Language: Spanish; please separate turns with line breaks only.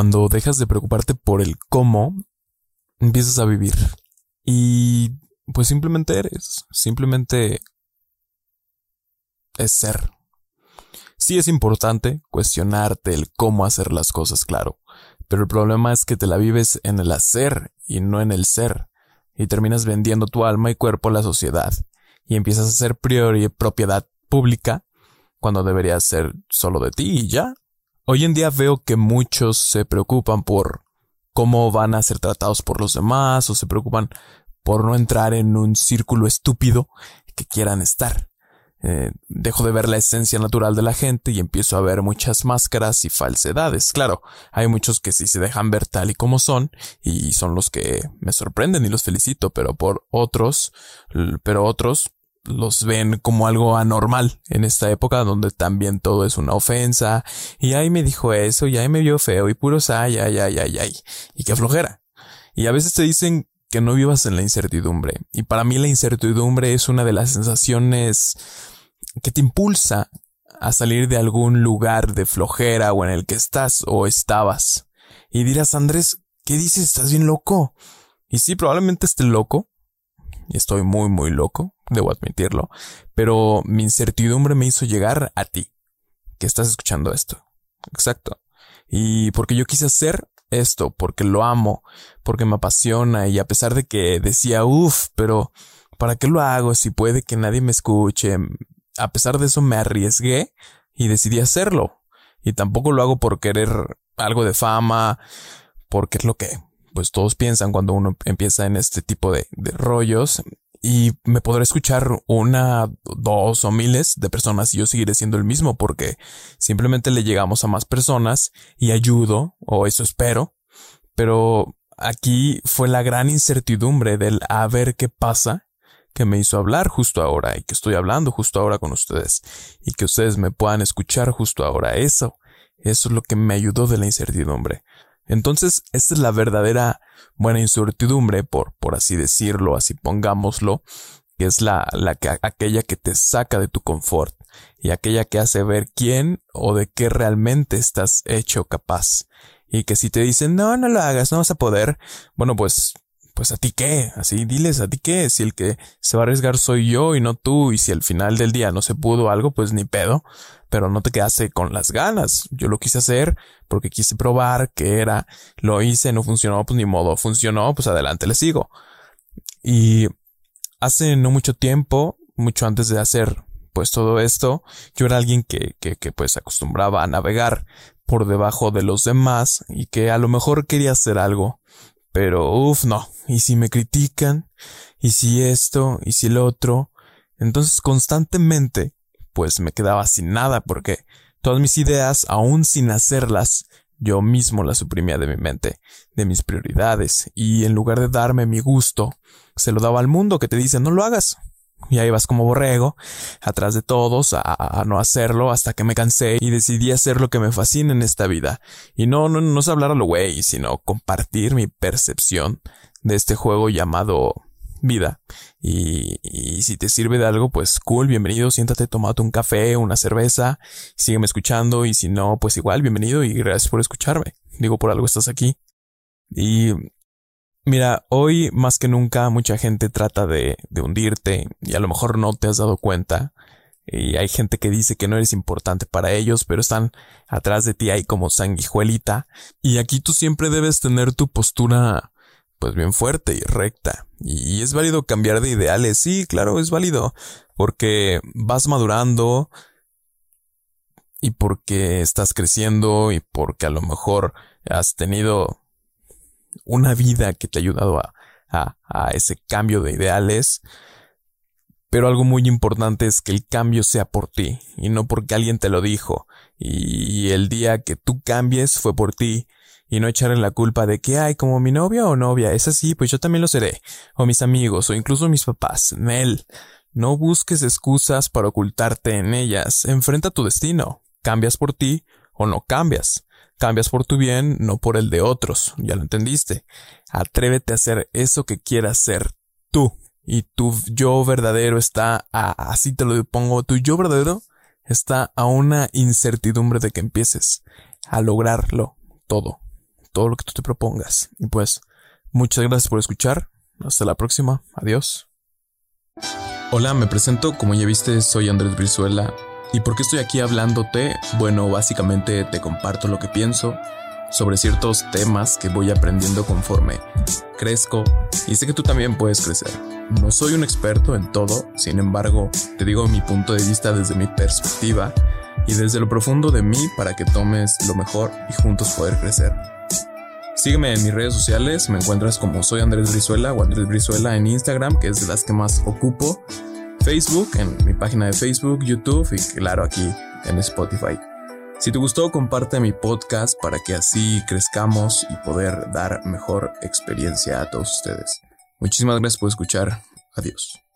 cuando dejas de preocuparte por el cómo, empiezas a vivir. Y pues simplemente eres, simplemente es ser. Sí es importante cuestionarte el cómo hacer las cosas, claro, pero el problema es que te la vives en el hacer y no en el ser, y terminas vendiendo tu alma y cuerpo a la sociedad, y empiezas a ser priori propiedad pública cuando debería ser solo de ti y ya. Hoy en día veo que muchos se preocupan por cómo van a ser tratados por los demás o se preocupan por no entrar en un círculo estúpido que quieran estar. Eh, dejo de ver la esencia natural de la gente y empiezo a ver muchas máscaras y falsedades. Claro, hay muchos que sí se dejan ver tal y como son y son los que me sorprenden y los felicito, pero por otros, pero otros los ven como algo anormal en esta época donde también todo es una ofensa y ahí me dijo eso y ahí me vio feo y puros ay, ay, ay, ay, ay y qué flojera. Y a veces te dicen que no vivas en la incertidumbre y para mí la incertidumbre es una de las sensaciones que te impulsa a salir de algún lugar de flojera o en el que estás o estabas. Y dirás, Andrés, ¿qué dices? ¿Estás bien loco? Y sí, probablemente esté loco, y estoy muy, muy loco, debo admitirlo, pero mi incertidumbre me hizo llegar a ti, que estás escuchando esto. Exacto. Y porque yo quise hacer esto, porque lo amo, porque me apasiona y a pesar de que decía, uff, pero ¿para qué lo hago si puede que nadie me escuche? A pesar de eso me arriesgué y decidí hacerlo. Y tampoco lo hago por querer algo de fama, porque es lo que pues todos piensan cuando uno empieza en este tipo de, rollos y me podré escuchar una, dos o miles de personas y yo seguiré siendo el mismo porque simplemente le llegamos a más personas y ayudo, o eso espero, pero aquí fue la gran incertidumbre del a ver qué pasa que me hizo hablar justo ahora y que estoy hablando justo ahora con ustedes y que ustedes me puedan escuchar justo ahora. Eso, eso es lo que me ayudó de la incertidumbre. Entonces, esta es la verdadera buena incertidumbre, por, por así decirlo, así pongámoslo, que es la, la que, aquella que te saca de tu confort y aquella que hace ver quién o de qué realmente estás hecho capaz. Y que si te dicen, no, no lo hagas, no vas a poder, bueno, pues pues a ti qué, así diles a ti qué, si el que se va a arriesgar soy yo y no tú, y si al final del día no se pudo algo, pues ni pedo, pero no te quedaste con las ganas. Yo lo quise hacer porque quise probar que era, lo hice, no funcionó, pues ni modo, funcionó, pues adelante le sigo. Y hace no mucho tiempo, mucho antes de hacer pues todo esto, yo era alguien que, que, que pues acostumbraba a navegar por debajo de los demás y que a lo mejor quería hacer algo pero, uff, no. Y si me critican, y si esto, y si lo otro. Entonces constantemente, pues me quedaba sin nada porque todas mis ideas, aún sin hacerlas, yo mismo las suprimía de mi mente, de mis prioridades, y en lugar de darme mi gusto, se lo daba al mundo que te dice no lo hagas, y ahí vas como borrego, atrás de todos, a, no hacerlo hasta que me cansé y decidí hacer lo que me fascina en esta vida. Y no, no, no es hablar a lo güey, sino compartir mi percepción de este juego llamado vida. Y, y, si te sirve de algo, pues cool, bienvenido, siéntate, tomate un café, una cerveza, sígueme escuchando y si no, pues igual, bienvenido y gracias por escucharme. Digo, por algo estás aquí. Y Mira, hoy más que nunca mucha gente trata de, hundirte y a lo mejor no te has dado cuenta. Y hay gente que dice que no eres importante para ellos, pero están atrás de ti ahí como sanguijuelita. Y aquí tú siempre debes tener tu postura pues bien fuerte y recta. Y es válido cambiar de ideales, sí, claro, es válido, porque vas madurando y porque estás creciendo y porque a lo mejor has tenido una vida que te ha ayudado a, a, ese cambio de ideales. Pero algo muy importante es que el cambio sea por ti y no porque alguien te lo dijo. Y el día que tú cambies fue por ti y no echarle la culpa de que, hay como mi novia o novia es así, pues yo también lo seré. O mis amigos o incluso mis papás. Nel. No busques excusas para ocultarte en ellas. Enfrenta tu destino. Cambias por ti o no cambias. Cambias por tu bien, no por el de otros, ya lo entendiste. Atrévete a hacer eso que quieras ser tú. Y tu yo verdadero está a, así te lo pongo, tu yo verdadero está a una incertidumbre de que empieces a lograrlo todo. todo lo que tú te propongas. Y pues, muchas gracias por escuchar. Hasta la próxima. Adiós. Hola, me presento. Como ya viste, soy Andrés Brizuela. ¿Y por qué estoy aquí hablándote? Bueno, básicamente te comparto lo que pienso sobre ciertos temas que voy aprendiendo conforme crezco y sé que tú también puedes crecer. No soy un experto en todo, sin embargo, te digo mi punto de vista desde mi perspectiva y desde lo profundo de mí para que tomes lo mejor y juntos poder crecer. Sígueme en mis redes sociales, me encuentras como soy Andrés Brizuela o Andrés Brizuela en Instagram, que es de las que más ocupo, Facebook, en mi página de Facebook, YouTube y claro aquí en Spotify. Si te gustó, comparte mi podcast para que así crezcamos y poder dar mejor experiencia a todos ustedes. Muchísimas gracias por escuchar. Adiós.